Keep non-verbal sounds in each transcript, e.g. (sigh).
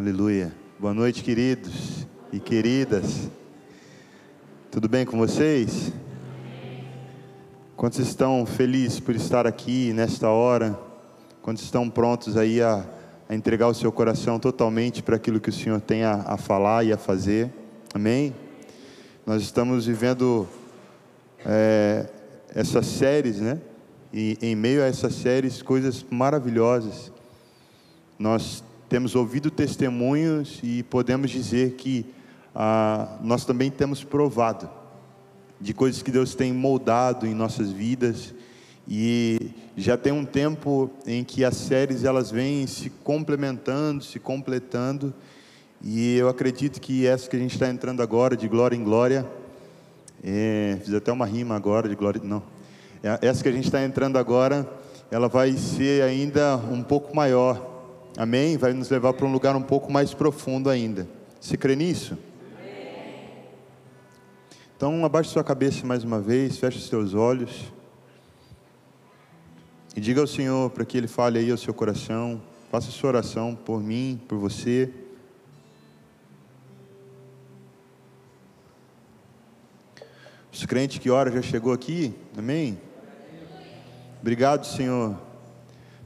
Aleluia. Boa noite, queridos e queridas. Tudo bem com vocês? Quantos estão felizes por estar aqui nesta hora? Quantos estão prontos aí a, a entregar o seu coração totalmente para aquilo que o Senhor tem a, a falar e a fazer? Amém? Nós estamos vivendo é, essas séries, né? E em meio a essas séries, coisas maravilhosas. Nós temos ouvido testemunhos e podemos dizer que ah, nós também temos provado de coisas que Deus tem moldado em nossas vidas. E já tem um tempo em que as séries elas vêm se complementando, se completando. E eu acredito que essa que a gente está entrando agora de glória em glória, é, fiz até uma rima agora de glória, não, é, essa que a gente está entrando agora, ela vai ser ainda um pouco maior Amém? Vai nos levar para um lugar um pouco mais profundo ainda. Você crê nisso? Então, abaixe sua cabeça mais uma vez, feche seus olhos. E diga ao Senhor para que Ele fale aí ao seu coração. Faça sua oração por mim, por você. Os crentes que ora já chegou aqui? Amém? Obrigado, Senhor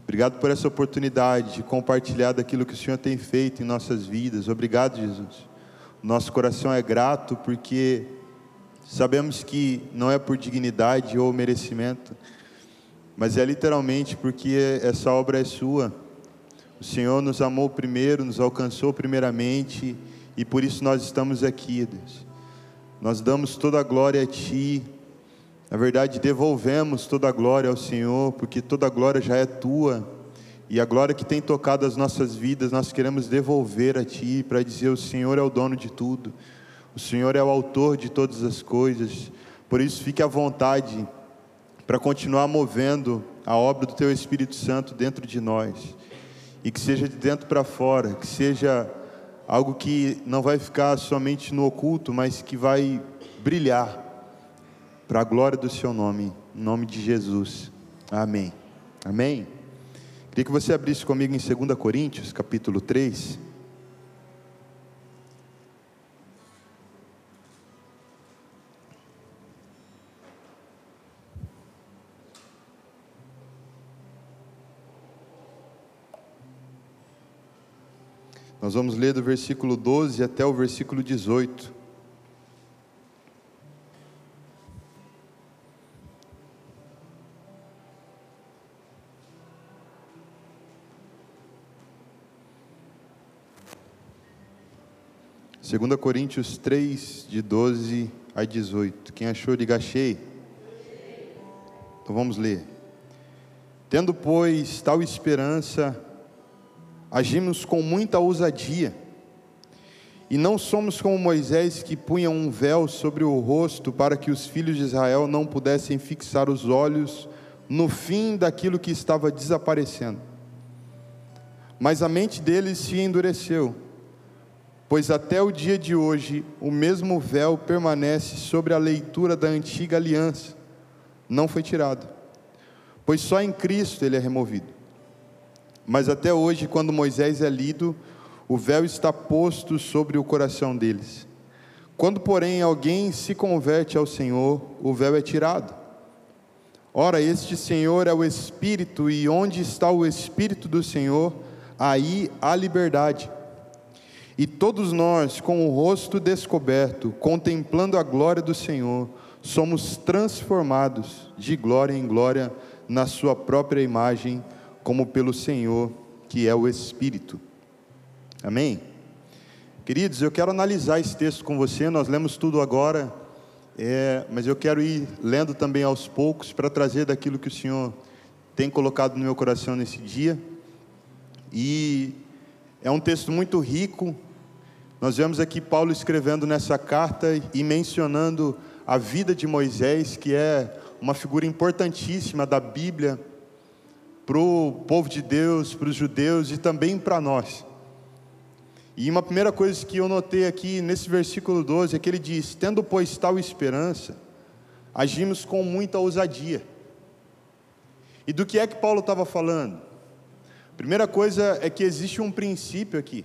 Obrigado por essa oportunidade de compartilhar daquilo que o Senhor tem feito em nossas vidas. Obrigado, Jesus. Nosso coração é grato porque sabemos que não é por dignidade ou merecimento, mas é literalmente porque essa obra é sua. O Senhor nos amou primeiro, nos alcançou primeiramente e por isso nós estamos aqui, Deus. Nós damos toda a glória a Ti, na verdade, devolvemos toda a glória ao Senhor, porque toda a glória já é tua. E a glória que tem tocado as nossas vidas, nós queremos devolver a Ti, para dizer: o Senhor é o dono de tudo, o Senhor é o autor de todas as coisas. Por isso, fique à vontade para continuar movendo a obra do Teu Espírito Santo dentro de nós, e que seja de dentro para fora, que seja algo que não vai ficar somente no oculto, mas que vai brilhar para a glória do seu nome, em nome de Jesus. Amém. Amém. Queria que você abrisse comigo em 2 Coríntios, capítulo 3. Nós vamos ler do versículo 12 até o versículo 18. 2 Coríntios 3, de 12 a 18. Quem achou, diga achei. Então vamos ler. Tendo, pois, tal esperança, agimos com muita ousadia, e não somos como Moisés que punha um véu sobre o rosto para que os filhos de Israel não pudessem fixar os olhos no fim daquilo que estava desaparecendo. Mas a mente deles se endureceu pois até o dia de hoje o mesmo véu permanece sobre a leitura da antiga aliança, não foi tirado, pois só em Cristo ele é removido. Mas até hoje, quando Moisés é lido, o véu está posto sobre o coração deles. Quando, porém, alguém se converte ao Senhor, o véu é tirado. Ora, este Senhor é o Espírito, e onde está o Espírito do Senhor, aí há liberdade. E todos nós, com o rosto descoberto, contemplando a glória do Senhor, somos transformados de glória em glória na Sua própria imagem, como pelo Senhor, que é o Espírito. Amém? Queridos, eu quero analisar esse texto com você, nós lemos tudo agora, é, mas eu quero ir lendo também aos poucos para trazer daquilo que o Senhor tem colocado no meu coração nesse dia. E é um texto muito rico. Nós vemos aqui Paulo escrevendo nessa carta e mencionando a vida de Moisés, que é uma figura importantíssima da Bíblia para o povo de Deus, para os judeus e também para nós. E uma primeira coisa que eu notei aqui nesse versículo 12 é que ele diz: Tendo, pois, tal esperança, agimos com muita ousadia. E do que é que Paulo estava falando? Primeira coisa é que existe um princípio aqui.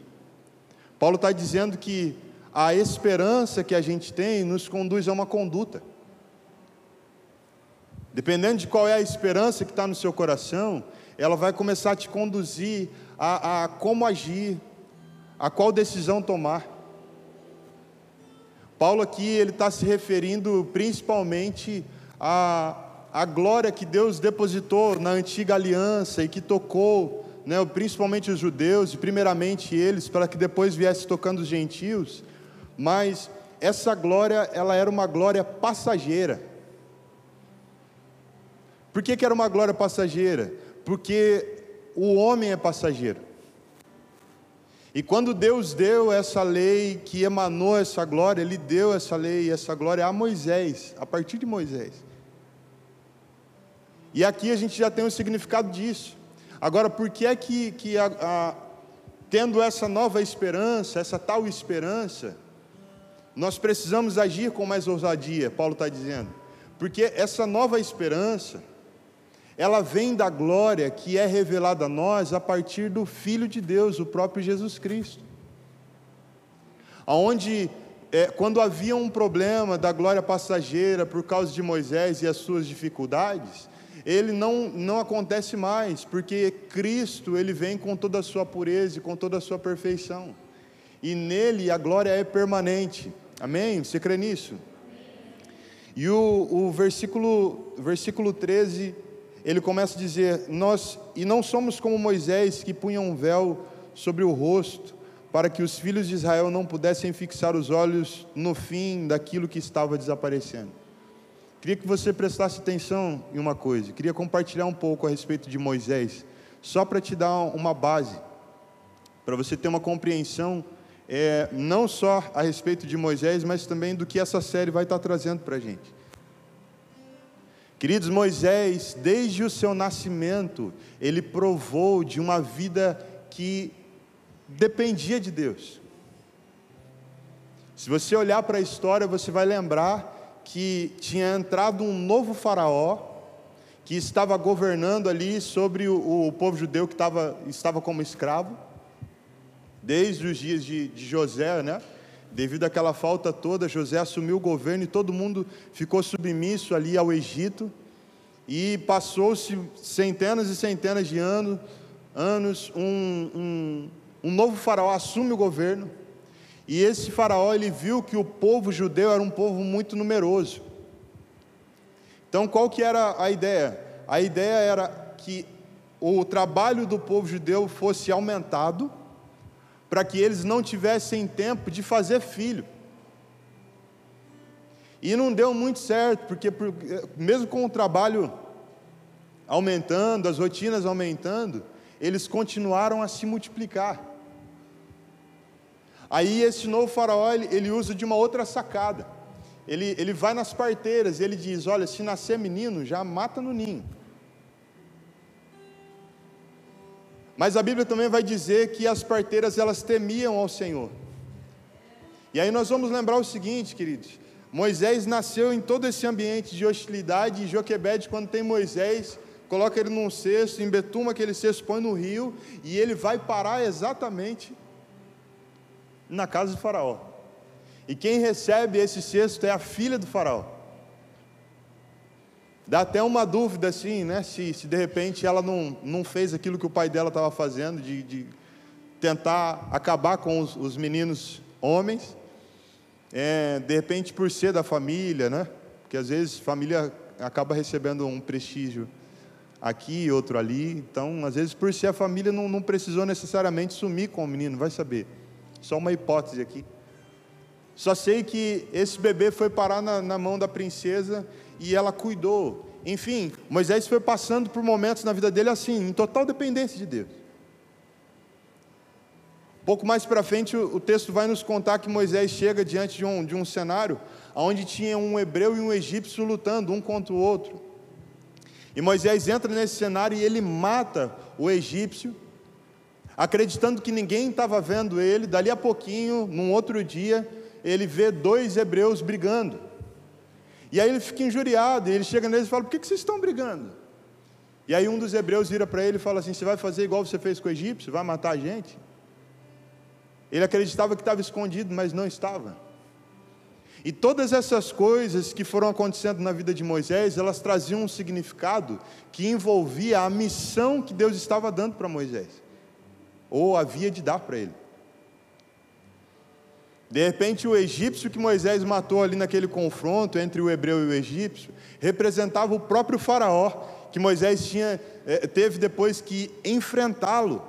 Paulo está dizendo que a esperança que a gente tem nos conduz a uma conduta. Dependendo de qual é a esperança que está no seu coração, ela vai começar a te conduzir a, a como agir, a qual decisão tomar. Paulo aqui ele está se referindo principalmente à, à glória que Deus depositou na antiga aliança e que tocou, né, principalmente os judeus e primeiramente eles, para que depois viesse tocando os gentios. Mas essa glória ela era uma glória passageira. Por que, que era uma glória passageira? Porque o homem é passageiro. E quando Deus deu essa lei que emanou essa glória, Ele deu essa lei e essa glória a Moisés, a partir de Moisés. E aqui a gente já tem o significado disso. Agora, por que é que, que a, a, tendo essa nova esperança, essa tal esperança, nós precisamos agir com mais ousadia, Paulo está dizendo. Porque essa nova esperança, ela vem da glória que é revelada a nós a partir do Filho de Deus, o próprio Jesus Cristo. Onde, é, quando havia um problema da glória passageira por causa de Moisés e as suas dificuldades, ele não, não acontece mais, porque Cristo ele vem com toda a sua pureza e com toda a sua perfeição, e nele a glória é permanente. Amém? Você crê nisso? E o, o versículo, versículo 13 ele começa a dizer: Nós, e não somos como Moisés, que punha um véu sobre o rosto, para que os filhos de Israel não pudessem fixar os olhos no fim daquilo que estava desaparecendo. Queria que você prestasse atenção em uma coisa, queria compartilhar um pouco a respeito de Moisés, só para te dar uma base, para você ter uma compreensão, é, não só a respeito de Moisés, mas também do que essa série vai estar trazendo para a gente. Queridos, Moisés, desde o seu nascimento, ele provou de uma vida que dependia de Deus. Se você olhar para a história, você vai lembrar que tinha entrado um novo faraó que estava governando ali sobre o, o povo judeu que estava, estava como escravo, desde os dias de, de José, né? Devido àquela falta toda, José assumiu o governo e todo mundo ficou submisso ali ao Egito. E passou-se centenas e centenas de anos, anos um, um, um novo faraó assume o governo. E esse faraó ele viu que o povo judeu era um povo muito numeroso. Então qual que era a ideia? A ideia era que o trabalho do povo judeu fosse aumentado para que eles não tivessem tempo de fazer filho. E não deu muito certo, porque mesmo com o trabalho aumentando, as rotinas aumentando, eles continuaram a se multiplicar. Aí esse novo faraó, ele, ele usa de uma outra sacada. Ele, ele vai nas parteiras e ele diz: Olha, se nascer menino, já mata no ninho. Mas a Bíblia também vai dizer que as parteiras elas temiam ao Senhor. E aí nós vamos lembrar o seguinte, queridos: Moisés nasceu em todo esse ambiente de hostilidade, e Joquebede, quando tem Moisés, coloca ele num cesto, embetuma aquele cesto, põe no rio, e ele vai parar exatamente na casa do Faraó. E quem recebe esse cesto é a filha do Faraó. Dá até uma dúvida assim, né? Se, se de repente ela não, não fez aquilo que o pai dela estava fazendo, de, de, tentar acabar com os, os meninos homens, é, de repente por ser da família, né? Porque às vezes família acaba recebendo um prestígio aqui, outro ali. Então, às vezes, por ser a família não, não precisou necessariamente sumir com o menino, vai saber. Só uma hipótese aqui. Só sei que esse bebê foi parar na, na mão da princesa e ela cuidou. Enfim, Moisés foi passando por momentos na vida dele assim, em total dependência de Deus. Pouco mais para frente, o, texto vai nos contar que Moisés chega diante de um, de um cenário onde tinha um hebreu e um egípcio lutando um contra o outro. E Moisés entra nesse cenário e ele mata o egípcio, acreditando que ninguém estava vendo ele. Dali a pouquinho, num outro dia, ele vê dois hebreus brigando. E aí ele fica injuriado, e ele chega neles e fala: Por que, que vocês estão brigando? E aí um dos hebreus vira para ele e fala assim: Você vai fazer igual você fez com o egípcio? Vai matar a gente? Ele acreditava que estava escondido, mas não estava. E todas essas coisas que foram acontecendo na vida de Moisés, elas traziam um significado que envolvia a missão que Deus estava dando para Moisés, ou havia de dar para ele. De repente, o egípcio que Moisés matou ali naquele confronto entre o hebreu e o egípcio, representava o próprio Faraó, que Moisés tinha, eh, teve depois que enfrentá-lo,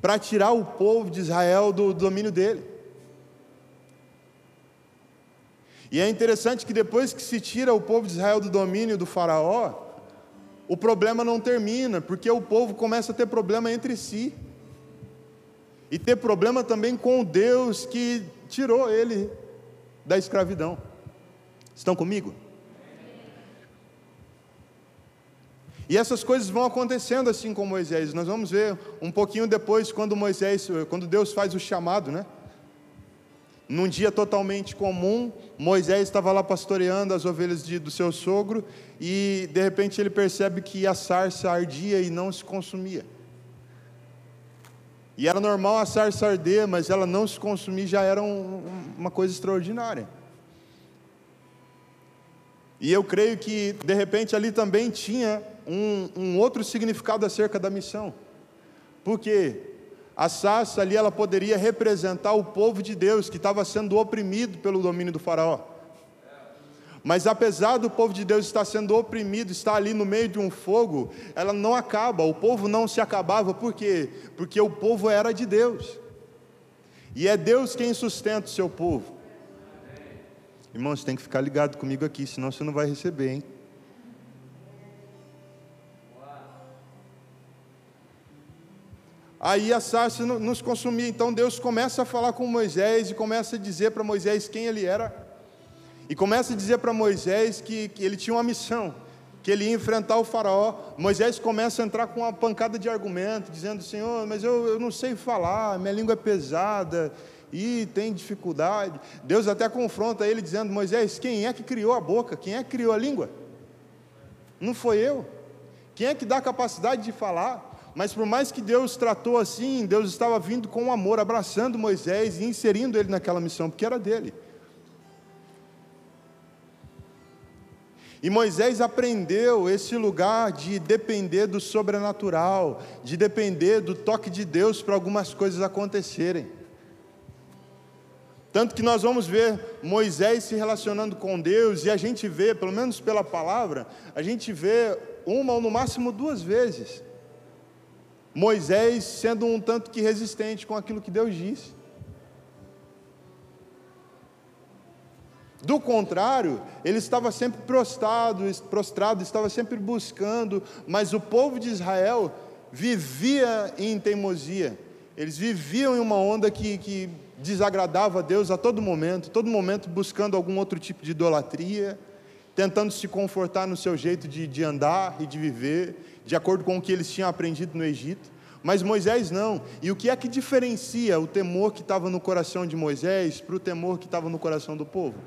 para tirar o povo de Israel do domínio dele. E é interessante que depois que se tira o povo de Israel do domínio do Faraó, o problema não termina, porque o povo começa a ter problema entre si e ter problema também com o Deus que tirou ele da escravidão. Estão comigo? E essas coisas vão acontecendo assim com Moisés. Nós vamos ver um pouquinho depois quando Moisés, quando Deus faz o chamado, né? Num dia totalmente comum, Moisés estava lá pastoreando as ovelhas de, do seu sogro e de repente ele percebe que a sarça ardia e não se consumia. E era normal a sarça arder, mas ela não se consumir já era um, uma coisa extraordinária. E eu creio que, de repente, ali também tinha um, um outro significado acerca da missão. Porque a sarça ali ela poderia representar o povo de Deus que estava sendo oprimido pelo domínio do faraó. Mas apesar do povo de Deus estar sendo oprimido, estar ali no meio de um fogo, ela não acaba, o povo não se acabava, por quê? Porque o povo era de Deus. E é Deus quem sustenta o seu povo. Irmãos, tem que ficar ligado comigo aqui, senão você não vai receber, hein? Aí a sarça nos consumia, então Deus começa a falar com Moisés e começa a dizer para Moisés quem ele era. E começa a dizer para Moisés que, que ele tinha uma missão, que ele ia enfrentar o faraó. Moisés começa a entrar com uma pancada de argumento, dizendo: Senhor, mas eu, eu não sei falar, minha língua é pesada e tem dificuldade. Deus até confronta ele, dizendo: Moisés, quem é que criou a boca? Quem é que criou a língua? Não foi eu. Quem é que dá a capacidade de falar? Mas por mais que Deus tratou assim, Deus estava vindo com amor, abraçando Moisés e inserindo ele naquela missão, porque era dele. E Moisés aprendeu esse lugar de depender do sobrenatural, de depender do toque de Deus para algumas coisas acontecerem. Tanto que nós vamos ver Moisés se relacionando com Deus, e a gente vê, pelo menos pela palavra, a gente vê uma ou no máximo duas vezes, Moisés sendo um tanto que resistente com aquilo que Deus disse. Do contrário, ele estava sempre prostrado, prostrado, estava sempre buscando, mas o povo de Israel vivia em teimosia, eles viviam em uma onda que, que desagradava a Deus a todo momento, todo momento buscando algum outro tipo de idolatria, tentando se confortar no seu jeito de, de andar e de viver, de acordo com o que eles tinham aprendido no Egito. Mas Moisés não. E o que é que diferencia o temor que estava no coração de Moisés para o temor que estava no coração do povo?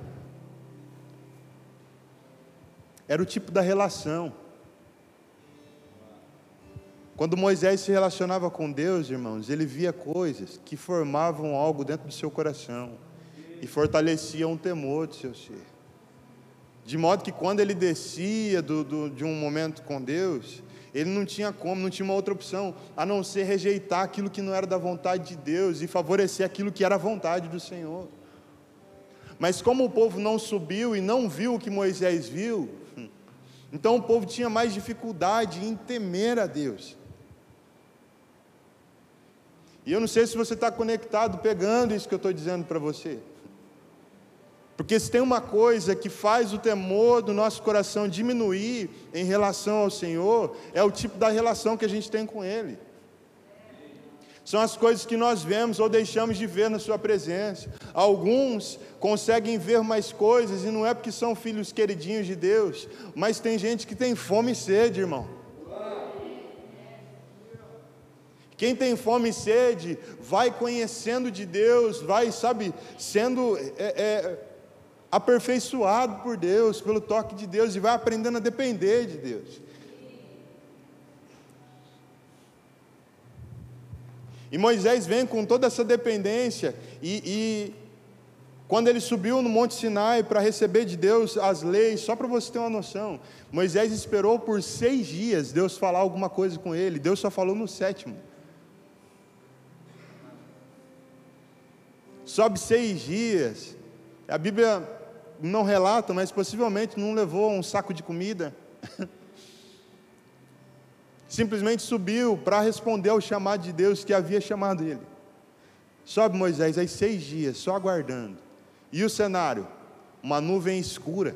Era o tipo da relação. Quando Moisés se relacionava com Deus, irmãos, ele via coisas que formavam algo dentro do seu coração e fortaleciam o temor do seu ser. De modo que quando ele descia do, do, de um momento com Deus, ele não tinha como, não tinha uma outra opção a não ser rejeitar aquilo que não era da vontade de Deus e favorecer aquilo que era a vontade do Senhor. Mas como o povo não subiu e não viu o que Moisés viu, (laughs) então o povo tinha mais dificuldade em temer a Deus. E eu não sei se você está conectado, pegando isso que eu estou dizendo para você. Porque se tem uma coisa que faz o temor do nosso coração diminuir em relação ao Senhor, é o tipo da relação que a gente tem com Ele são as coisas que nós vemos ou deixamos de ver na Sua presença. Alguns conseguem ver mais coisas e não é porque são filhos queridinhos de Deus, mas tem gente que tem fome e sede, irmão. Quem tem fome e sede vai conhecendo de Deus, vai, sabe, sendo é, é, aperfeiçoado por Deus, pelo toque de Deus, e vai aprendendo a depender de Deus. E Moisés vem com toda essa dependência, e, e quando ele subiu no Monte Sinai para receber de Deus as leis, só para você ter uma noção, Moisés esperou por seis dias Deus falar alguma coisa com ele, Deus só falou no sétimo. Sobe seis dias, a Bíblia não relata, mas possivelmente não levou um saco de comida. (laughs) Simplesmente subiu para responder ao chamado de Deus que havia chamado ele. Sobe Moisés aí seis dias, só aguardando. E o cenário? Uma nuvem escura,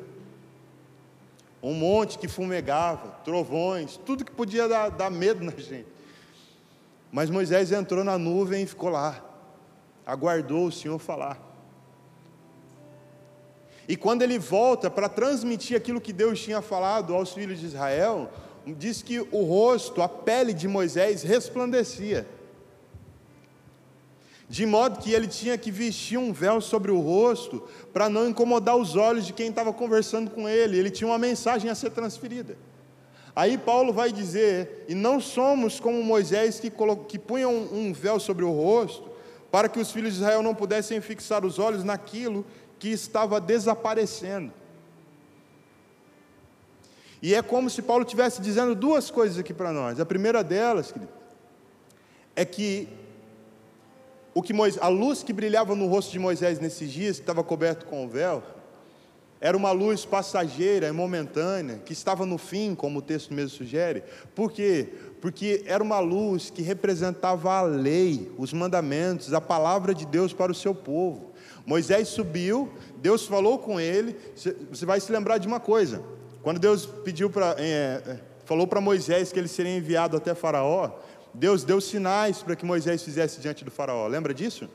um monte que fumegava, trovões, tudo que podia dar, dar medo na (laughs) gente. Mas Moisés entrou na nuvem e ficou lá, aguardou o Senhor falar. E quando ele volta para transmitir aquilo que Deus tinha falado aos filhos de Israel, diz que o rosto, a pele de Moisés resplandecia. De modo que ele tinha que vestir um véu sobre o rosto para não incomodar os olhos de quem estava conversando com ele. Ele tinha uma mensagem a ser transferida. Aí Paulo vai dizer: e não somos como Moisés que, que punha um, um véu sobre o rosto, para que os filhos de Israel não pudessem fixar os olhos naquilo que estava desaparecendo. E é como se Paulo estivesse dizendo duas coisas aqui para nós. A primeira delas, querido, é que o que Moisés, a luz que brilhava no rosto de Moisés nesses dias, que estava coberto com o véu, era uma luz passageira e momentânea, que estava no fim, como o texto mesmo sugere. Por quê? Porque era uma luz que representava a lei, os mandamentos, a palavra de Deus para o seu povo. Moisés subiu, Deus falou com ele. Você vai se lembrar de uma coisa: quando Deus pediu para, é, é, falou para Moisés que ele seria enviado até Faraó, Deus deu sinais para que Moisés fizesse diante do Faraó. Lembra disso?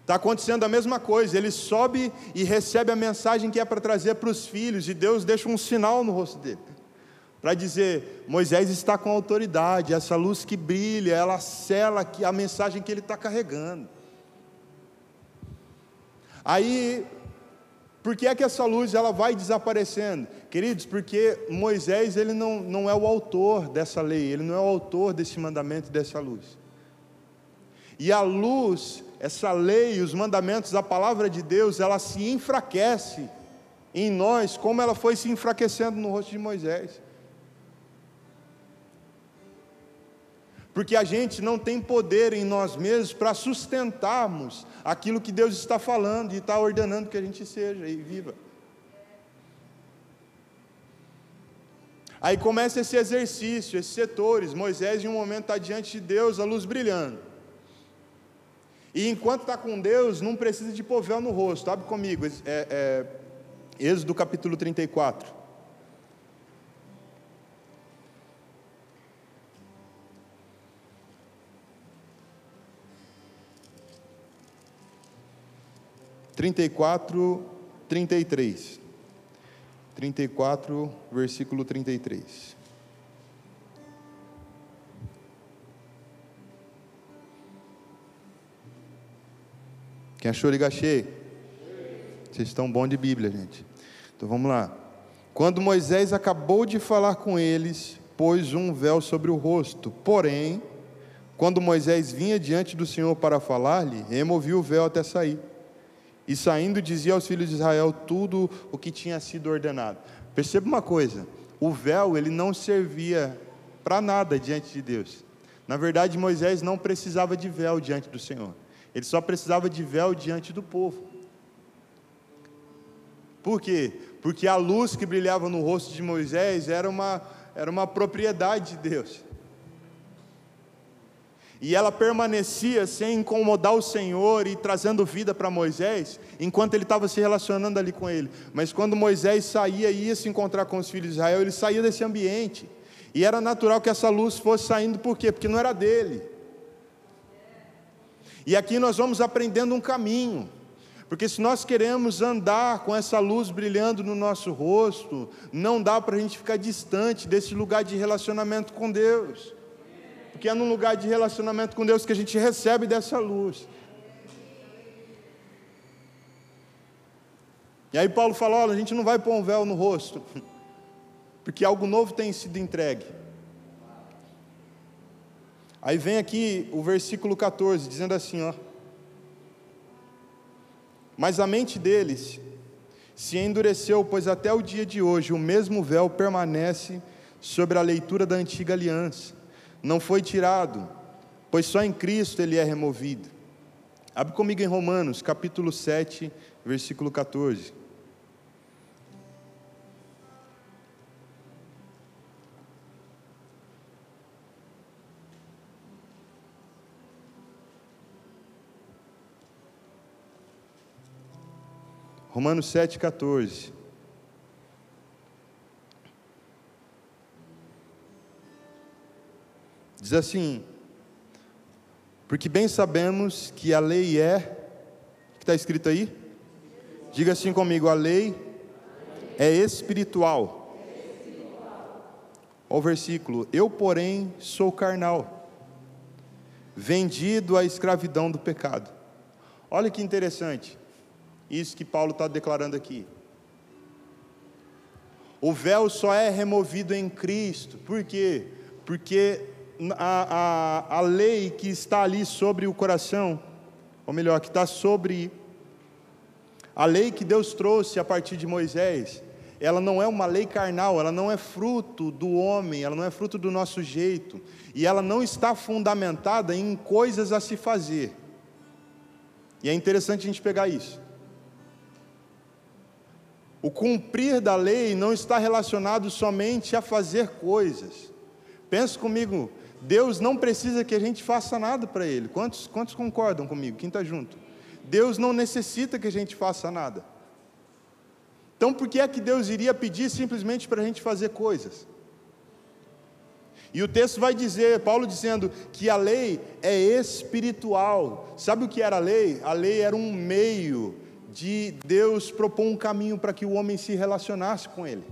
Está acontecendo a mesma coisa, ele sobe e recebe a mensagem que é para trazer para os filhos, e Deus deixa um sinal no rosto dele para dizer: Moisés está com autoridade, essa luz que brilha, ela cela a mensagem que ele está carregando. Aí, por que é que essa luz ela vai desaparecendo? Queridos, porque Moisés ele não, não é o autor dessa lei, ele não é o autor desse mandamento, dessa luz. E a luz, essa lei, os mandamentos, a palavra de Deus, ela se enfraquece em nós, como ela foi se enfraquecendo no rosto de Moisés. Porque a gente não tem poder em nós mesmos para sustentarmos aquilo que Deus está falando e está ordenando que a gente seja e viva. Aí começa esse exercício, esses setores. Moisés, em um momento, está diante de Deus, a luz brilhando. E enquanto está com Deus, não precisa de véu no rosto. Abre comigo, é, é, Êxodo capítulo 34. Trinta e quatro, trinta e três. Trinta e quatro, versículo trinta e três. Quem achou, liga cheio. Vocês estão bom de Bíblia, gente. Então vamos lá. Quando Moisés acabou de falar com eles, pôs um véu sobre o rosto. Porém, quando Moisés vinha diante do Senhor para falar-lhe, removia o véu até sair. E saindo dizia aos filhos de Israel tudo o que tinha sido ordenado. Perceba uma coisa: o véu ele não servia para nada diante de Deus. Na verdade, Moisés não precisava de véu diante do Senhor. Ele só precisava de véu diante do povo. Por quê? Porque a luz que brilhava no rosto de Moisés era uma, era uma propriedade de Deus e ela permanecia sem incomodar o Senhor e trazendo vida para Moisés, enquanto ele estava se relacionando ali com ele. Mas quando Moisés saía e ia se encontrar com os filhos de Israel, ele saía desse ambiente. E era natural que essa luz fosse saindo, por quê? Porque não era dele. E aqui nós vamos aprendendo um caminho. Porque se nós queremos andar com essa luz brilhando no nosso rosto, não dá para a gente ficar distante desse lugar de relacionamento com Deus porque é num lugar de relacionamento com Deus que a gente recebe dessa luz. E aí Paulo fala: olha, a gente não vai pôr um véu no rosto, (laughs) porque algo novo tem sido entregue. Aí vem aqui o versículo 14, dizendo assim, ó. Mas a mente deles se endureceu, pois até o dia de hoje o mesmo véu permanece sobre a leitura da antiga aliança. Não foi tirado, pois só em Cristo ele é removido. Abre comigo em Romanos, capítulo 7, versículo 14. Romanos 7,14. Diz assim: Porque bem sabemos que a lei é. O que está escrito aí? Diga assim comigo: a lei é espiritual. Olha o versículo: Eu, porém, sou carnal, vendido à escravidão do pecado. Olha que interessante. Isso que Paulo está declarando aqui. O véu só é removido em Cristo. Por quê? Porque a, a, a lei que está ali sobre o coração, ou melhor, que está sobre a lei que Deus trouxe a partir de Moisés, ela não é uma lei carnal, ela não é fruto do homem, ela não é fruto do nosso jeito, e ela não está fundamentada em coisas a se fazer. E é interessante a gente pegar isso. O cumprir da lei não está relacionado somente a fazer coisas. Pense comigo, Deus não precisa que a gente faça nada para Ele. Quantos, quantos concordam comigo? Quem está junto? Deus não necessita que a gente faça nada. Então, por que é que Deus iria pedir simplesmente para a gente fazer coisas? E o texto vai dizer, Paulo dizendo que a lei é espiritual. Sabe o que era a lei? A lei era um meio de Deus propor um caminho para que o homem se relacionasse com Ele.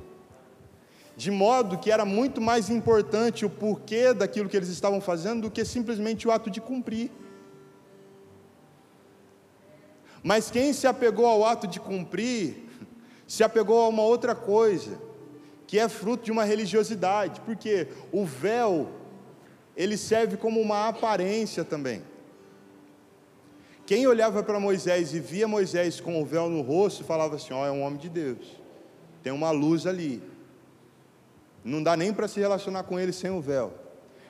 De modo que era muito mais importante o porquê daquilo que eles estavam fazendo do que simplesmente o ato de cumprir. Mas quem se apegou ao ato de cumprir, (laughs) se apegou a uma outra coisa, que é fruto de uma religiosidade, porque o véu, ele serve como uma aparência também. Quem olhava para Moisés e via Moisés com o véu no rosto, falava assim: Ó, oh, é um homem de Deus, tem uma luz ali. Não dá nem para se relacionar com ele sem o véu.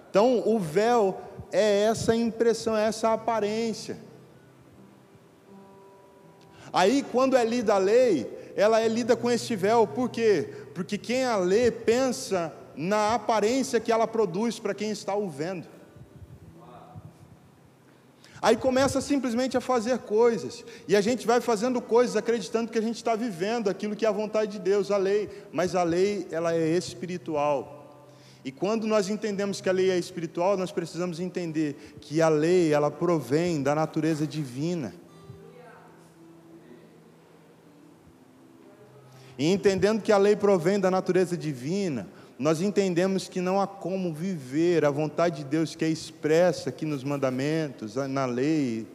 Então, o véu é essa impressão, é essa aparência. Aí, quando é lida a lei, ela é lida com este véu, por quê? Porque quem a lê pensa na aparência que ela produz para quem está o vendo. Aí começa simplesmente a fazer coisas, e a gente vai fazendo coisas acreditando que a gente está vivendo aquilo que é a vontade de Deus, a lei, mas a lei ela é espiritual. E quando nós entendemos que a lei é espiritual, nós precisamos entender que a lei ela provém da natureza divina. E entendendo que a lei provém da natureza divina, nós entendemos que não há como viver a vontade de Deus que é expressa aqui nos mandamentos, na lei,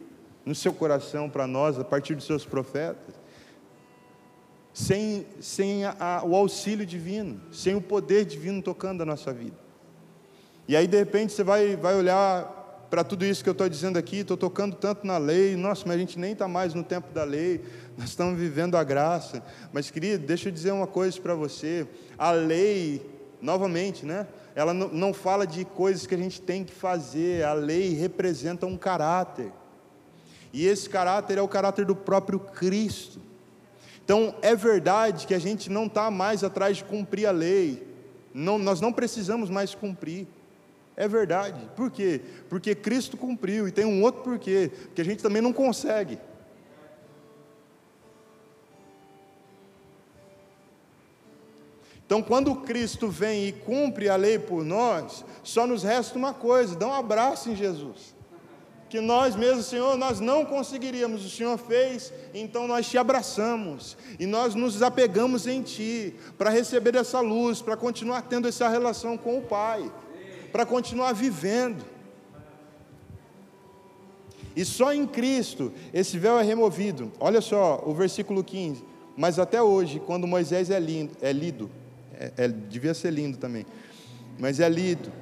no seu coração para nós, a partir dos seus profetas, sem, sem a, o auxílio divino, sem o poder divino tocando a nossa vida. E aí, de repente, você vai, vai olhar para tudo isso que eu estou dizendo aqui, estou tocando tanto na lei, nossa, mas a gente nem está mais no tempo da lei, (laughs) nós estamos vivendo a graça. Mas, querido, deixa eu dizer uma coisa para você: a lei novamente, né? Ela não fala de coisas que a gente tem que fazer, a lei representa um caráter. E esse caráter é o caráter do próprio Cristo. Então, é verdade que a gente não está mais atrás de cumprir a lei, não, nós não precisamos mais cumprir. É verdade. Por quê? Porque Cristo cumpriu, e tem um outro porquê, porque a gente também não consegue. Então, quando Cristo vem e cumpre a lei por nós, só nos resta uma coisa: dá um abraço em Jesus. Que nós mesmos, Senhor, nós não conseguiríamos, o Senhor fez, então nós te abraçamos e nós nos apegamos em Ti para receber essa luz, para continuar tendo essa relação com o Pai, para continuar vivendo. E só em Cristo esse véu é removido. Olha só o versículo 15. Mas até hoje, quando Moisés é, lindo, é lido, é, é, devia ser lindo também. Mas é lido.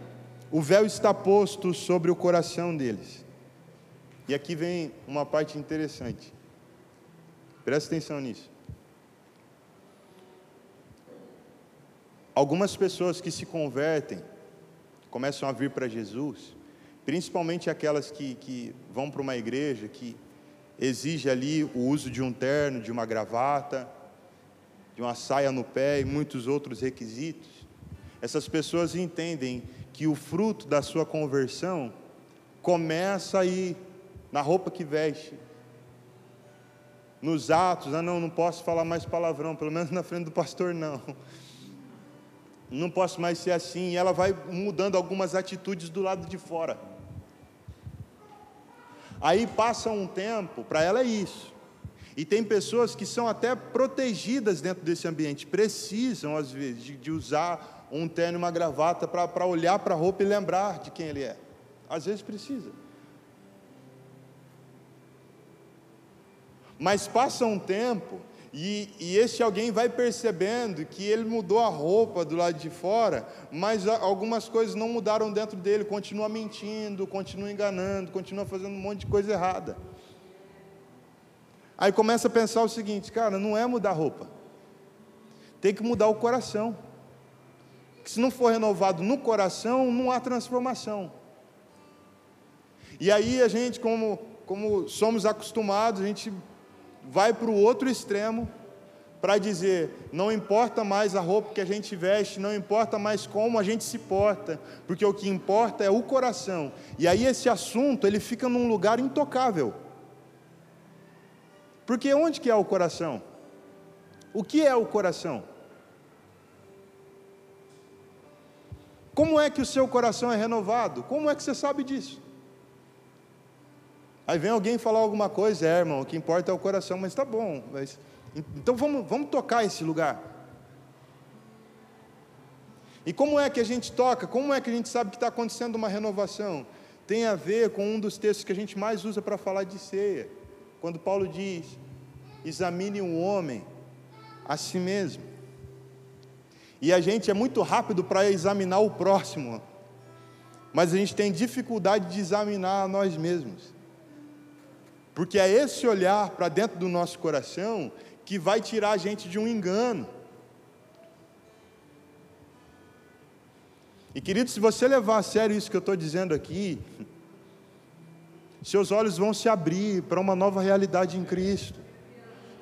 o véu está posto sobre o coração deles. E aqui vem uma parte interessante. Presta atenção nisso. Algumas pessoas que se convertem, começam a vir para Jesus, principalmente aquelas que, que vão para uma igreja que exige ali o uso de um terno, de uma gravata, de uma saia no pé e muitos outros requisitos. Essas pessoas entendem que o fruto da sua conversão começa aí na roupa que veste, nos atos. Ah, não, não posso falar mais palavrão, pelo menos na frente do pastor, não. Não posso mais ser assim. E ela vai mudando algumas atitudes do lado de fora. Aí passa um tempo, para ela é isso. E tem pessoas que são até protegidas dentro desse ambiente, precisam, às vezes, de, de usar um terno e uma gravata para olhar para a roupa e lembrar de quem ele é. Às vezes precisa. Mas passa um tempo e, e esse alguém vai percebendo que ele mudou a roupa do lado de fora, mas algumas coisas não mudaram dentro dele, continua mentindo, continua enganando, continua fazendo um monte de coisa errada. Aí começa a pensar o seguinte, cara, não é mudar a roupa, tem que mudar o coração. Que se não for renovado no coração, não há transformação. E aí a gente, como, como somos acostumados, a gente vai para o outro extremo para dizer: não importa mais a roupa que a gente veste, não importa mais como a gente se porta, porque o que importa é o coração. E aí esse assunto ele fica num lugar intocável. Porque onde que é o coração? O que é o coração? Como é que o seu coração é renovado? Como é que você sabe disso? Aí vem alguém falar alguma coisa, é irmão, o que importa é o coração, mas está bom, mas, então vamos, vamos tocar esse lugar. E como é que a gente toca? Como é que a gente sabe que está acontecendo uma renovação? Tem a ver com um dos textos que a gente mais usa para falar de ceia, quando Paulo diz: examine o homem a si mesmo. E a gente é muito rápido para examinar o próximo, mas a gente tem dificuldade de examinar a nós mesmos. Porque é esse olhar para dentro do nosso coração que vai tirar a gente de um engano. E querido, se você levar a sério isso que eu estou dizendo aqui, seus olhos vão se abrir para uma nova realidade em Cristo.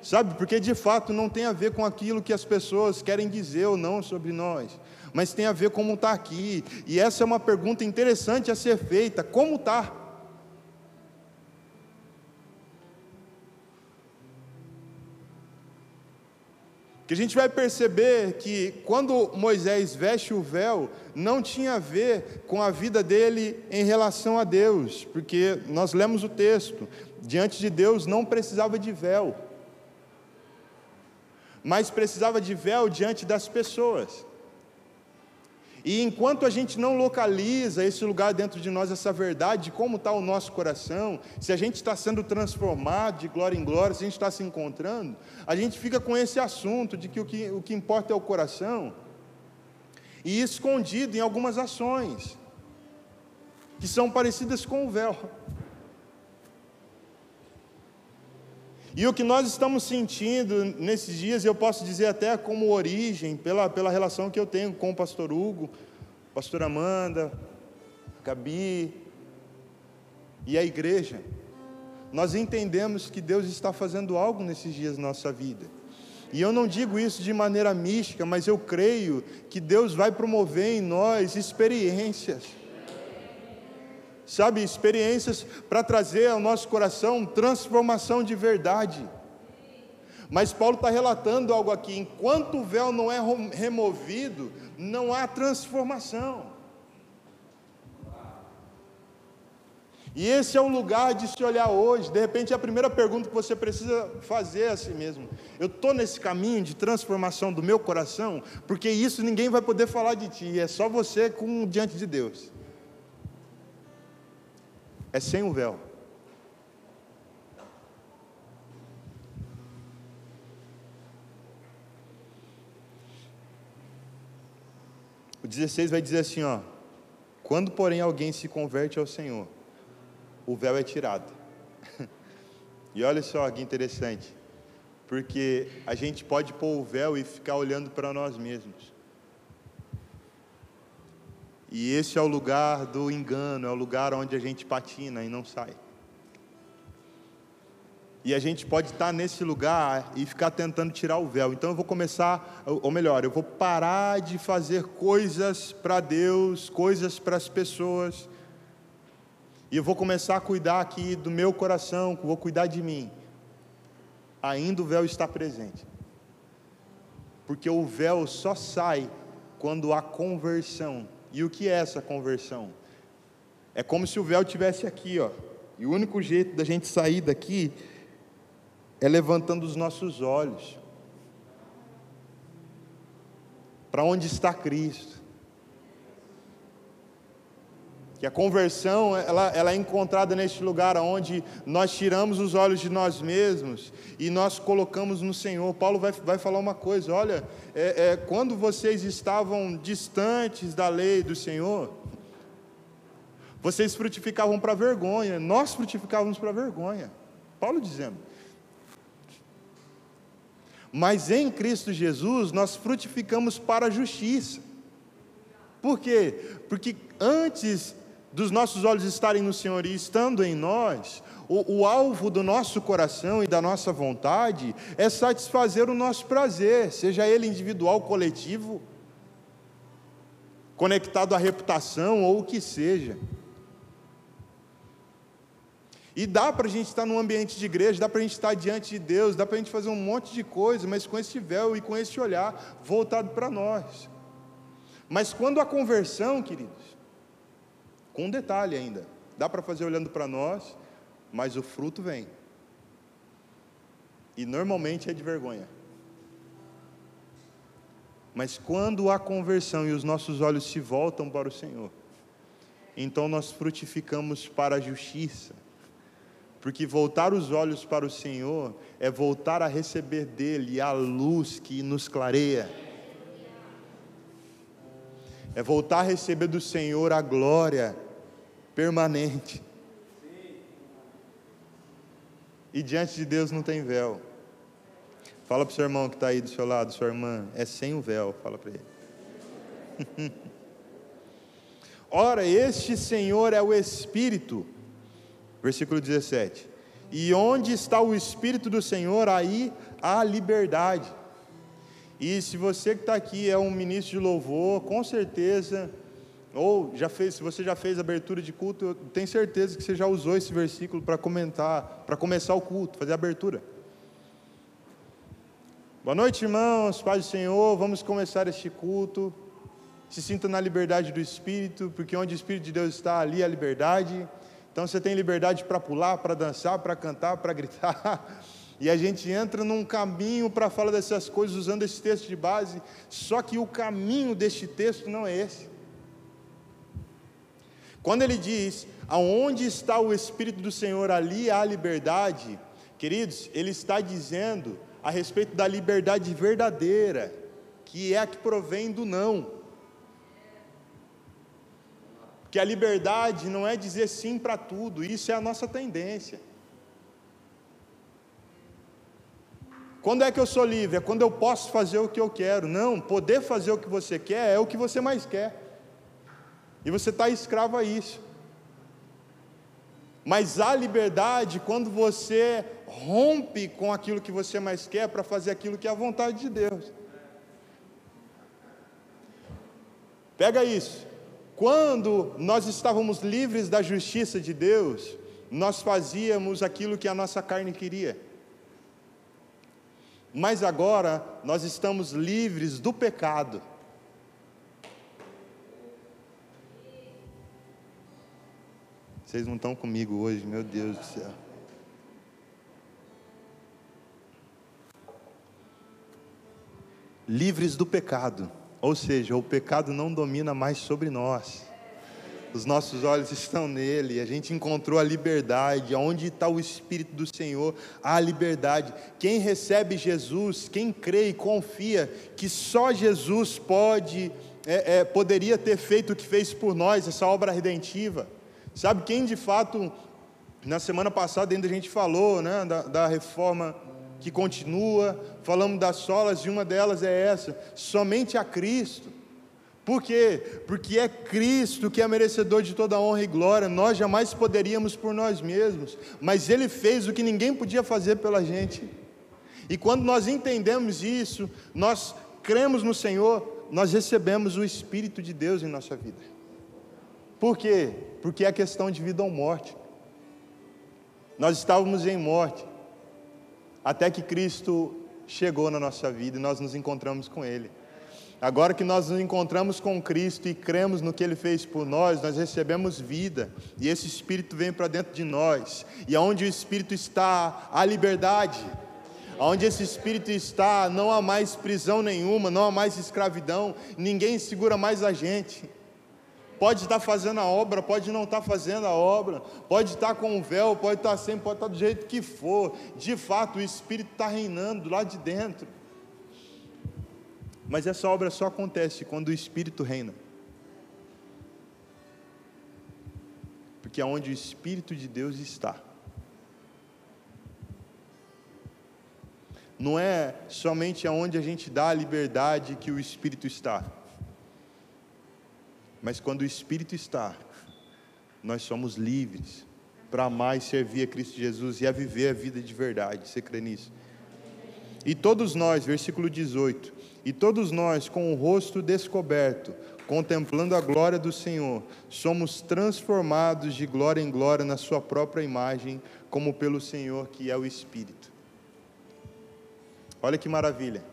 Sabe, porque de fato não tem a ver com aquilo que as pessoas querem dizer ou não sobre nós, mas tem a ver como está aqui. E essa é uma pergunta interessante a ser feita: como está? Que a gente vai perceber que quando Moisés veste o véu, não tinha a ver com a vida dele em relação a Deus, porque nós lemos o texto, diante de Deus não precisava de véu, mas precisava de véu diante das pessoas. E enquanto a gente não localiza esse lugar dentro de nós, essa verdade de como está o nosso coração, se a gente está sendo transformado de glória em glória, se a gente está se encontrando, a gente fica com esse assunto de que o que, o que importa é o coração, e escondido em algumas ações, que são parecidas com o véu. E o que nós estamos sentindo nesses dias, eu posso dizer até como origem, pela, pela relação que eu tenho com o pastor Hugo, pastor Amanda, Gabi e a igreja, nós entendemos que Deus está fazendo algo nesses dias na nossa vida. E eu não digo isso de maneira mística, mas eu creio que Deus vai promover em nós experiências sabe, experiências para trazer ao nosso coração transformação de verdade. Mas Paulo está relatando algo aqui: enquanto o véu não é removido, não há transformação. E esse é o lugar de se olhar hoje. De repente, a primeira pergunta que você precisa fazer a si mesmo: eu estou nesse caminho de transformação do meu coração? Porque isso ninguém vai poder falar de ti, é só você com diante de Deus é sem o véu. O 16 vai dizer assim, ó: Quando, porém, alguém se converte ao Senhor, o véu é tirado. (laughs) e olha só que interessante, porque a gente pode pôr o véu e ficar olhando para nós mesmos. E esse é o lugar do engano, é o lugar onde a gente patina e não sai. E a gente pode estar nesse lugar e ficar tentando tirar o véu. Então eu vou começar, ou melhor, eu vou parar de fazer coisas para Deus, coisas para as pessoas. E eu vou começar a cuidar aqui do meu coração, vou cuidar de mim. Ainda o véu está presente. Porque o véu só sai quando há conversão. E o que é essa conversão? É como se o véu tivesse aqui, ó. E o único jeito da gente sair daqui é levantando os nossos olhos para onde está Cristo. Que a conversão ela, ela é encontrada neste lugar onde nós tiramos os olhos de nós mesmos e nós colocamos no Senhor. Paulo vai, vai falar uma coisa: olha, é, é, quando vocês estavam distantes da lei do Senhor, vocês frutificavam para vergonha, nós frutificávamos para vergonha. Paulo dizendo. Mas em Cristo Jesus nós frutificamos para a justiça. Por quê? Porque antes dos nossos olhos estarem no Senhor e estando em nós, o, o, alvo do nosso coração e da nossa vontade é satisfazer o nosso prazer, seja ele individual, coletivo, conectado à reputação ou o que seja. E dá para a gente estar num ambiente de igreja, dá para a gente estar diante de Deus, dá para a gente fazer um monte de coisa, mas com esse véu e com esse olhar voltado para nós. Mas quando a conversão, queridos, com um detalhe ainda, dá para fazer olhando para nós, mas o fruto vem. E normalmente é de vergonha. Mas quando há conversão e os nossos olhos se voltam para o Senhor, então nós frutificamos para a justiça porque voltar os olhos para o Senhor é voltar a receber dele a luz que nos clareia. É voltar a receber do Senhor a glória permanente. E diante de Deus não tem véu. Fala para o seu irmão que está aí do seu lado, sua irmã, é sem o véu, fala para ele. (laughs) Ora, este Senhor é o Espírito Versículo 17: E onde está o Espírito do Senhor, aí há liberdade. E se você que está aqui é um ministro de louvor, com certeza, ou já fez, se você já fez abertura de culto, eu tenho certeza que você já usou esse versículo para comentar, para começar o culto, fazer a abertura. Boa noite, irmãos, paz do Senhor, vamos começar este culto. Se sinta na liberdade do Espírito, porque onde o Espírito de Deus está, ali há liberdade. Então você tem liberdade para pular, para dançar, para cantar, para gritar. (laughs) E a gente entra num caminho para falar dessas coisas usando esse texto de base, só que o caminho deste texto não é esse. Quando ele diz, aonde está o Espírito do Senhor, ali há liberdade, queridos, ele está dizendo a respeito da liberdade verdadeira, que é a que provém do não que a liberdade não é dizer sim para tudo, isso é a nossa tendência. Quando é que eu sou livre? É quando eu posso fazer o que eu quero. Não, poder fazer o que você quer é o que você mais quer. E você está escravo a isso. Mas há liberdade quando você rompe com aquilo que você mais quer para fazer aquilo que é a vontade de Deus. Pega isso. Quando nós estávamos livres da justiça de Deus, nós fazíamos aquilo que a nossa carne queria. Mas agora nós estamos livres do pecado. Vocês não estão comigo hoje, meu Deus do céu. Livres do pecado. Ou seja, o pecado não domina mais sobre nós. Os nossos olhos estão nele, a gente encontrou a liberdade. Onde está o Espírito do Senhor, há liberdade. Quem recebe Jesus, quem crê e confia que só Jesus pode é, é, poderia ter feito o que fez por nós, essa obra redentiva. Sabe quem de fato, na semana passada ainda a gente falou né, da, da reforma que continua, falamos das solas e uma delas é essa: somente a Cristo. Por quê? Porque é Cristo que é merecedor de toda honra e glória, nós jamais poderíamos por nós mesmos, mas Ele fez o que ninguém podia fazer pela gente. E quando nós entendemos isso, nós cremos no Senhor, nós recebemos o Espírito de Deus em nossa vida. Por quê? Porque é questão de vida ou morte. Nós estávamos em morte, até que Cristo chegou na nossa vida e nós nos encontramos com Ele. Agora que nós nos encontramos com Cristo e cremos no que Ele fez por nós, nós recebemos vida, e esse Espírito vem para dentro de nós, e aonde o Espírito está, há liberdade, aonde esse Espírito está, não há mais prisão nenhuma, não há mais escravidão, ninguém segura mais a gente. Pode estar fazendo a obra, pode não estar fazendo a obra, pode estar com o véu, pode estar sem, pode estar do jeito que for, de fato o Espírito está reinando lá de dentro. Mas essa obra só acontece quando o Espírito reina. Porque é onde o Espírito de Deus está. Não é somente aonde a gente dá a liberdade que o Espírito está. Mas quando o Espírito está, nós somos livres para amar e servir a Cristo Jesus e a viver a vida de verdade. Você crê nisso? E todos nós, versículo 18, e todos nós, com o rosto descoberto, contemplando a glória do Senhor, somos transformados de glória em glória na Sua própria imagem, como pelo Senhor que é o Espírito. Olha que maravilha,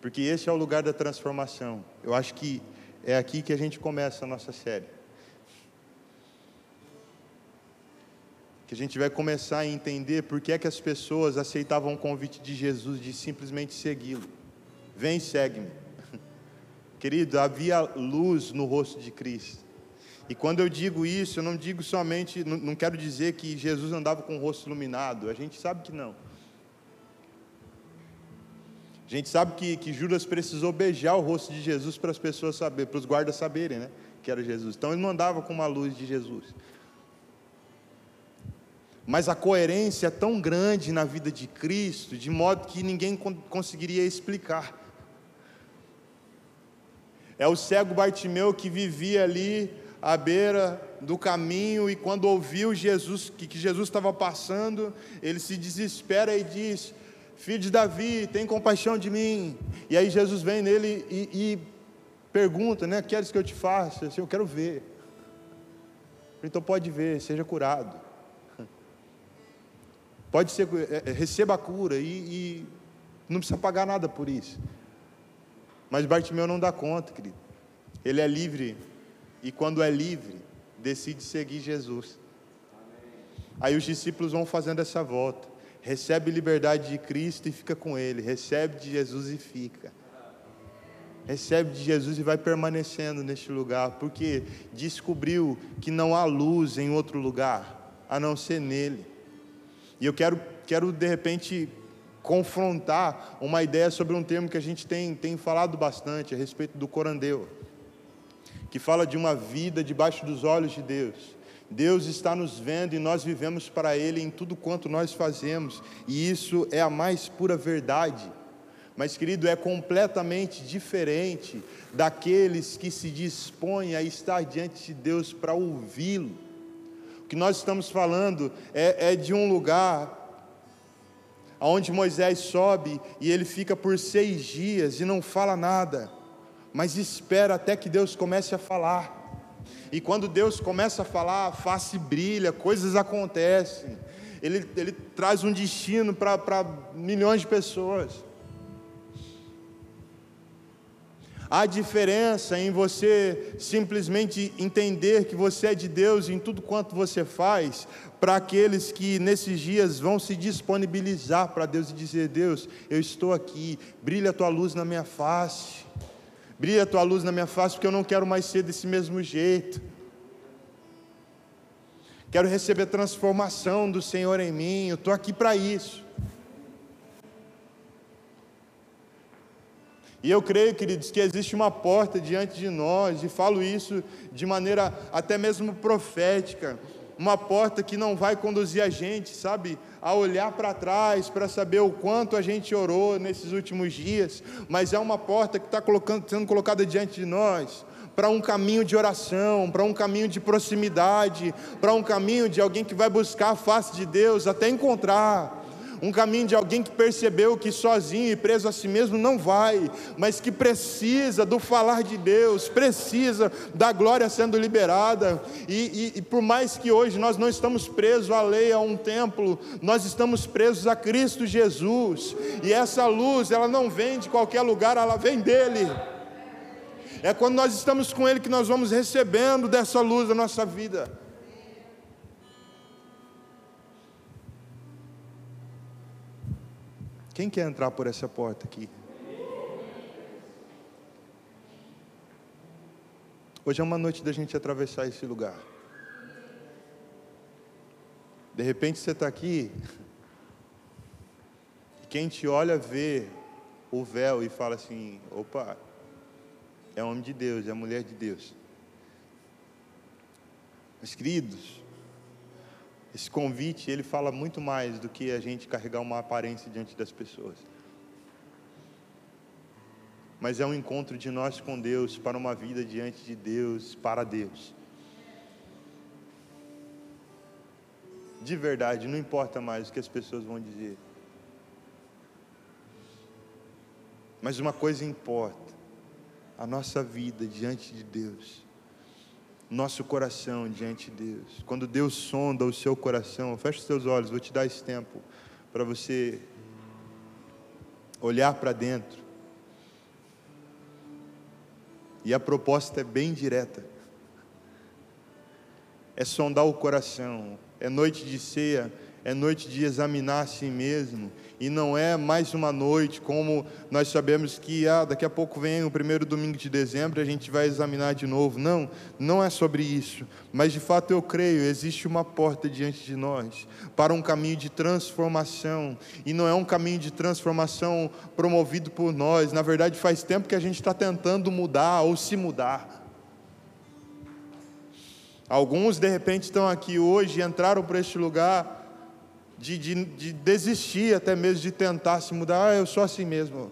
porque esse é o lugar da transformação. Eu acho que é aqui que a gente começa a nossa série. Que a gente vai começar a entender por que é que as pessoas aceitavam o convite de Jesus de simplesmente segui-lo. Vem, segue-me. (laughs) Querido, havia luz no rosto de Cristo. E quando eu digo isso, eu não digo somente, não, quero dizer que Jesus andava com o rosto iluminado. A gente sabe que não. A gente sabe que, que Judas precisou beijar o rosto de Jesus para as pessoas saberem, para os guardas saberem, né? Que era Jesus. Então ele não andava com uma luz de Jesus. Mas a coerência é tão grande na vida de Cristo, de modo que ninguém conseguiria explicar. É o cego Bartimeu que vivia ali à beira do caminho e quando ouviu Jesus que, que Jesus estava passando, ele se desespera e diz: Filho de Davi, tem compaixão de mim. E aí Jesus vem nele e, e pergunta, né? Queres que eu te faça? Assim, eu quero ver. Então pode ver, seja curado. (laughs) Pode ser, é, é, receba a cura e, e não precisa pagar nada por isso. Mas Bartimeu não dá conta, querido. Ele é livre e quando é livre, decide seguir Jesus. Aí os discípulos vão fazendo essa volta. Recebe liberdade de Cristo e fica com Ele. Recebe de Jesus e fica. Recebe de Jesus e vai permanecendo neste lugar, porque descobriu que não há luz em outro lugar a não ser nele. E eu quero, quero de repente confrontar uma ideia sobre um termo que a gente tem, tem falado bastante a respeito do corandeu, que fala de uma vida debaixo dos olhos de Deus. Deus está nos vendo e nós vivemos para Ele em tudo quanto nós fazemos, e isso é a mais pura verdade. Mas, querido, é completamente diferente daqueles que se dispõem a estar diante de Deus para ouvi-lo. O que nós estamos falando é, é de um lugar aonde Moisés sobe e ele fica por seis dias e não fala nada, mas espera até que Deus comece a falar. E quando Deus começa a falar, a face brilha, coisas acontecem. Ele, ele traz um destino para milhões de pessoas. Há diferença em você simplesmente entender que você é de Deus em tudo quanto você faz, para aqueles que nesses dias vão se disponibilizar para Deus e dizer: Deus, eu estou aqui, brilha a tua luz na minha face, brilha a tua luz na minha face, porque eu não quero mais ser desse mesmo jeito. Quero receber transformação do Senhor em mim, eu estou aqui para isso. E eu creio, queridos, que existe uma porta diante de nós, e falo isso de maneira até mesmo profética, uma porta que não vai conduzir a gente, sabe, a olhar para trás para saber o quanto a gente orou nesses últimos dias, mas é uma porta que está sendo colocada diante de nós para um caminho de oração, para um caminho de proximidade, para um caminho de alguém que vai buscar a face de Deus até encontrar um caminho de alguém que percebeu que sozinho e preso a si mesmo não vai, mas que precisa do falar de Deus, precisa da glória sendo liberada. E, e, e por mais que hoje nós não estamos presos à lei, a um templo, nós estamos presos a Cristo Jesus. E essa luz, ela não vem de qualquer lugar, ela vem dele. É quando nós estamos com Ele que nós vamos recebendo dessa luz da nossa vida. Quem quer entrar por essa porta aqui? Hoje é uma noite da gente atravessar esse lugar. De repente você está aqui, e quem te olha vê o véu e fala assim: opa, é homem de Deus, é mulher de Deus. Mas queridos, esse convite, ele fala muito mais do que a gente carregar uma aparência diante das pessoas. Mas é um encontro de nós com Deus para uma vida diante de Deus, para Deus. De verdade, não importa mais o que as pessoas vão dizer. Mas uma coisa importa: a nossa vida diante de Deus nosso coração diante de Deus. Quando Deus sonda o seu coração, feche os seus olhos, vou te dar esse tempo para você olhar para dentro. E a proposta é bem direta. É sondar o coração. É noite de ceia é noite de examinar a si mesmo, e não é mais uma noite como nós sabemos que ah, daqui a pouco vem o primeiro domingo de dezembro e a gente vai examinar de novo. Não, não é sobre isso, mas de fato eu creio, existe uma porta diante de nós para um caminho de transformação, e não é um caminho de transformação promovido por nós, na verdade faz tempo que a gente está tentando mudar ou se mudar. Alguns de repente estão aqui hoje, entraram para este lugar de, de, de desistir até mesmo de tentar se mudar. Ah, eu sou assim mesmo.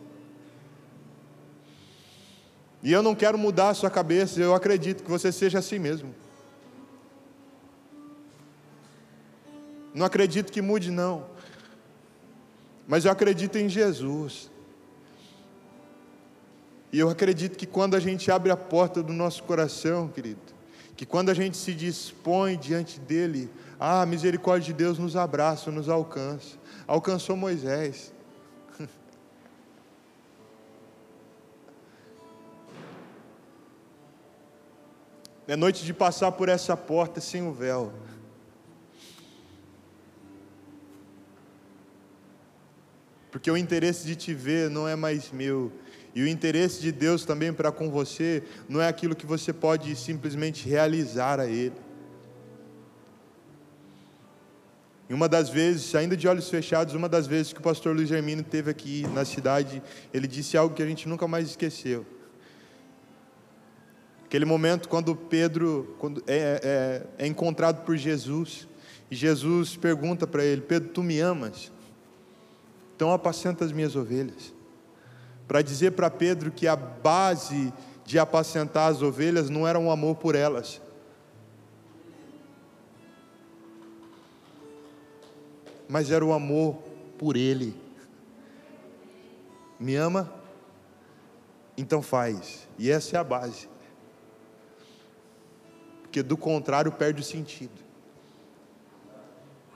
E eu não quero mudar a sua cabeça, eu acredito que você seja assim mesmo. Não acredito que mude, não. Mas eu acredito em Jesus. E eu acredito que quando a gente abre a porta do nosso coração, querido, que quando a gente se dispõe diante dEle, ah, a misericórdia de Deus nos abraça, nos alcança. Alcançou Moisés. (laughs) É noite de passar por essa porta sem o véu. Porque o interesse de te ver não é mais meu, e o interesse de Deus também para com você não é aquilo que você pode simplesmente realizar a Ele. E uma das vezes, ainda de olhos fechados, uma das vezes que o pastor Luiz Germino teve aqui na cidade, ele disse algo que a gente nunca mais esqueceu. Aquele momento quando Pedro quando é, é, é encontrado por Jesus, e Jesus pergunta para ele: Pedro, tu me amas? Então apacenta as minhas ovelhas. Para dizer para Pedro que a base de apacentar as ovelhas não era um amor por elas, mas era o amor por Ele. Me ama? Então faz. E essa é a base. Porque do contrário perde o sentido.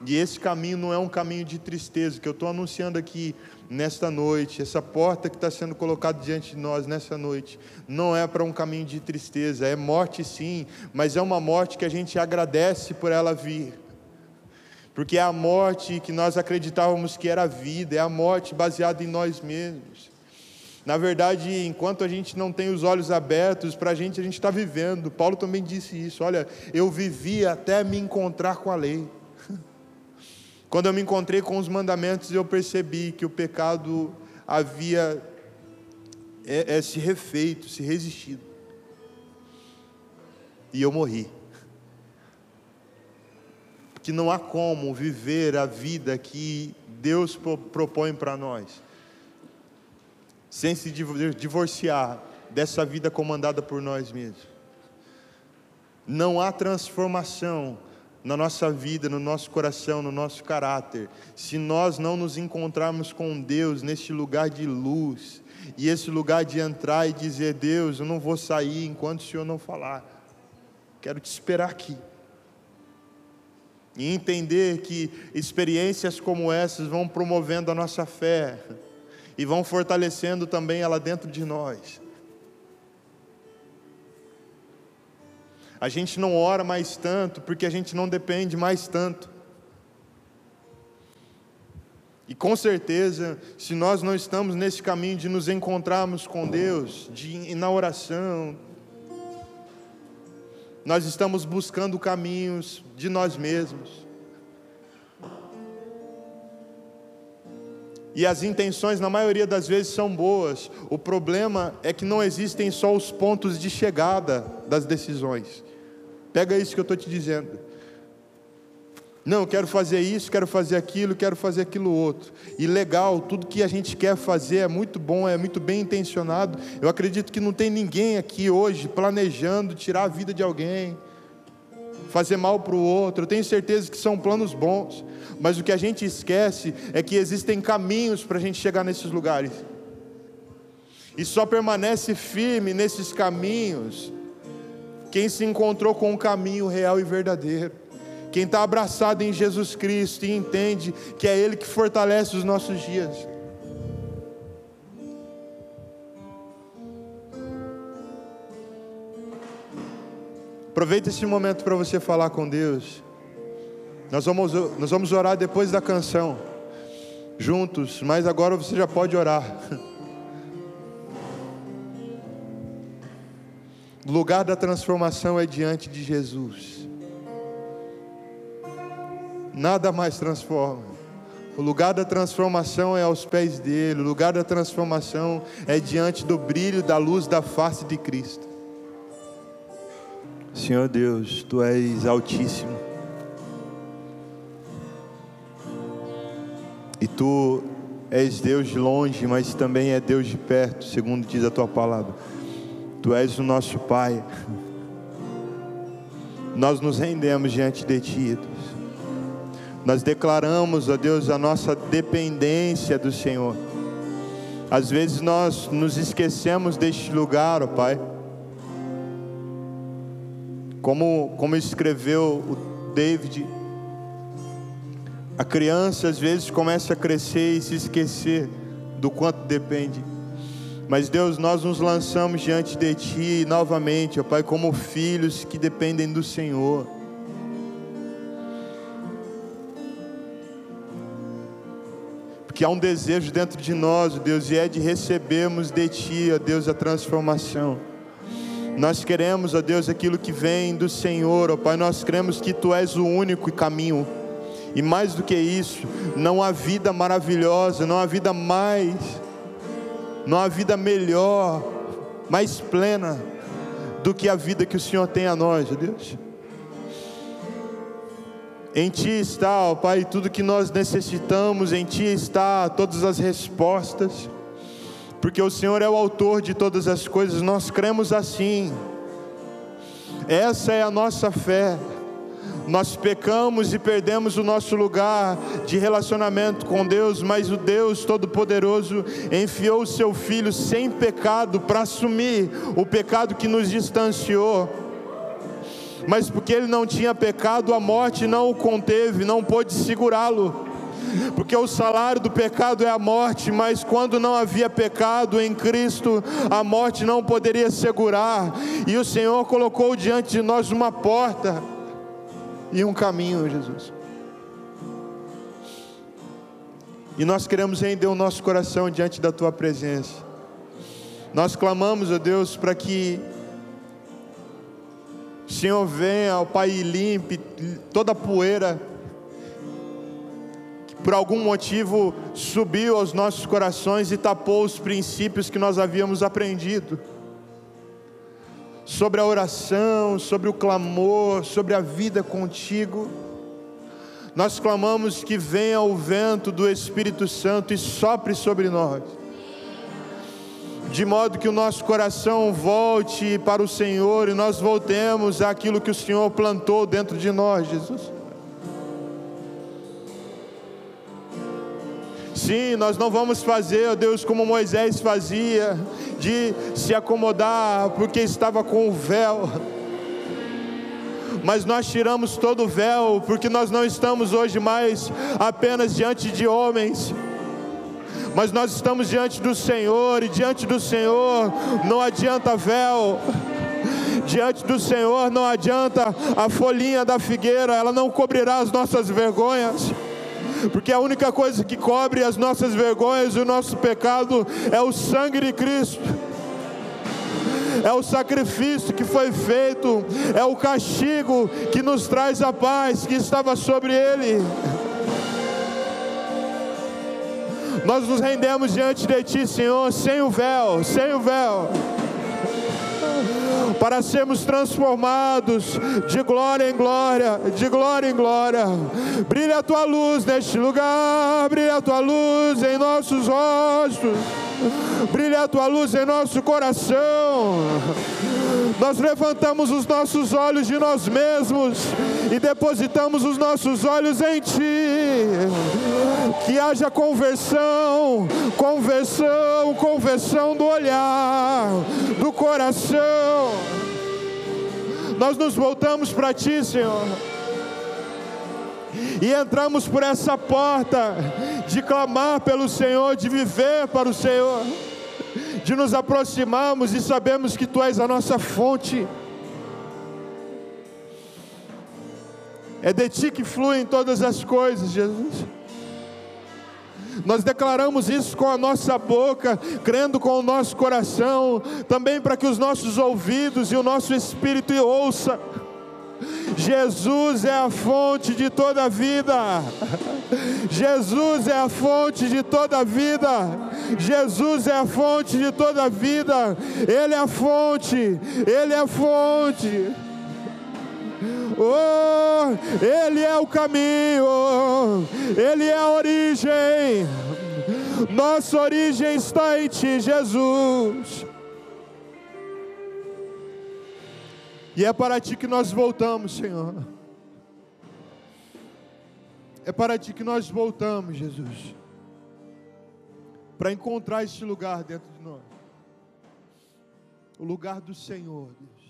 E esse caminho não é um caminho de tristeza, que eu estou anunciando aqui nesta noite, essa porta que está sendo colocada diante de nós nessa noite, não é para um caminho de tristeza, é morte sim, mas é uma morte que a gente agradece por ela vir porque é a morte que nós acreditávamos que era a vida, é a morte baseada em nós mesmos. Na verdade, enquanto a gente não tem os olhos abertos, para a gente, a gente está vivendo. Paulo também disse isso: olha, eu vivi até me encontrar com a lei. (laughs) Quando eu me encontrei com os mandamentos, eu percebi que o pecado havia é, é se refeito, se resistido. E eu morri. Porque não há como viver a vida que Deus propõe para nós sem se divorciar dessa vida comandada por nós mesmos. Não há transformação na nossa vida, no nosso coração, no nosso caráter, se nós não nos encontrarmos com Deus neste lugar de luz, e esse lugar de entrar e dizer: Deus, eu não vou sair enquanto o Senhor não falar, quero te esperar aqui. E entender que experiências como essas vão promovendo a nossa fé e vão fortalecendo também ela dentro de nós. A gente não ora mais tanto porque a gente não depende mais tanto. E com certeza, se nós não estamos nesse caminho de nos encontrarmos com Deus, de na oração, nós estamos buscando caminhos de nós mesmos. E as intenções, na maioria das vezes, são boas. O problema é que não existem só os pontos de chegada das decisões. Pega isso que eu estou te dizendo. Não, quero fazer isso, quero fazer aquilo, quero fazer aquilo outro. E legal, tudo que a gente quer fazer é muito bom, é muito bem intencionado. Eu acredito que não tem ninguém aqui hoje planejando tirar a vida de alguém, fazer mal para o outro. Eu tenho certeza que são planos bons, mas o que a gente esquece é que existem caminhos para a gente chegar nesses lugares. E só permanece firme nesses caminhos quem se encontrou com o caminho real e verdadeiro, quem está abraçado em Jesus Cristo e entende que é Ele que fortalece os nossos dias. Aproveita esse momento para você falar com Deus. Nós vamos, nós vamos orar depois da canção, juntos, mas agora você já pode orar. (laughs) O lugar da transformação é diante de Jesus. Nada mais transforma. O lugar da transformação é aos pés dele. O lugar da transformação é diante do brilho da luz da face de Cristo. Senhor Deus, tu és altíssimo. E tu és Deus de longe, mas também é Deus de perto, segundo diz a tua palavra. Tu és o nosso Pai. Nós nos rendemos diante de Ti. Nós declaramos, ó Deus, a nossa dependência do Senhor. Às vezes nós nos esquecemos deste lugar, ó Pai. Como, como escreveu o David, a criança às vezes começa a crescer e se esquecer do quanto depende. Mas Deus, nós nos lançamos diante de Ti novamente, ó Pai, como filhos que dependem do Senhor. Porque há um desejo dentro de nós, Deus, e é de recebermos de Ti, ó Deus, a transformação. Nós queremos, ó Deus, aquilo que vem do Senhor, ó Pai, nós cremos que Tu és o único caminho. E mais do que isso, não há vida maravilhosa, não há vida mais não há vida melhor, mais plena do que a vida que o Senhor tem a nós, ó Deus. Em Ti está, ó Pai, tudo que nós necessitamos, em Ti está todas as respostas, porque o Senhor é o autor de todas as coisas, nós cremos assim, essa é a nossa fé. Nós pecamos e perdemos o nosso lugar de relacionamento com Deus, mas o Deus Todo-Poderoso enfiou o seu Filho sem pecado para assumir o pecado que nos distanciou. Mas porque ele não tinha pecado, a morte não o conteve, não pôde segurá-lo. Porque o salário do pecado é a morte, mas quando não havia pecado em Cristo, a morte não poderia segurar. E o Senhor colocou diante de nós uma porta e um caminho, Jesus. E nós queremos render o nosso coração diante da tua presença. Nós clamamos, ó Deus, para que Senhor venha, ó Pai, limpe toda a poeira que por algum motivo subiu aos nossos corações e tapou os princípios que nós havíamos aprendido sobre a oração, sobre o clamor, sobre a vida contigo. Nós clamamos que venha o vento do Espírito Santo e sopre sobre nós, de modo que o nosso coração volte para o Senhor e nós voltemos àquilo que o Senhor plantou dentro de nós, Jesus. Sim, nós não vamos fazer, ó Deus, como Moisés fazia, de se acomodar porque estava com o véu. Mas nós tiramos todo o véu, porque nós não estamos hoje mais apenas diante de homens, mas nós estamos diante do Senhor, e diante do Senhor não adianta véu. Diante do Senhor não adianta a folhinha da figueira, ela não cobrirá as nossas vergonhas porque a única coisa que cobre as nossas vergonhas e o nosso pecado é o sangue de Cristo. É o sacrifício que foi feito, é o castigo que nos traz a paz que estava sobre ele. Nós nos rendemos diante de Ti, Senhor, sem o véu, sem o véu para sermos transformados de glória em glória, de glória em glória. Brilha a tua luz neste lugar, brilha a tua luz em nossos rostos, brilha a tua luz em nosso coração. Nós levantamos os nossos olhos de nós mesmos e depositamos os nossos olhos em Ti. Que haja conversão, conversão, conversão do olhar, do coração. Nós nos voltamos para Ti, Senhor. E entramos por essa porta de clamar pelo Senhor, de viver para o Senhor de nos aproximarmos e sabemos que Tu és a nossa fonte. É de Ti que fluem todas as coisas, Jesus. Nós declaramos isso com a nossa boca, crendo com o nosso coração, também para que os nossos ouvidos e o nosso espírito ouça Jesus é a fonte de toda a vida. Jesus é a fonte de toda a vida. Jesus é a fonte de toda a vida. Ele é a fonte. Ele é a fonte. Oh, Ele é o caminho, Ele é a origem, nossa origem está em Ti, Jesus. E é para ti que nós voltamos, Senhor. É para ti que nós voltamos, Jesus. Para encontrar este lugar dentro de nós. O lugar do Senhor, Deus.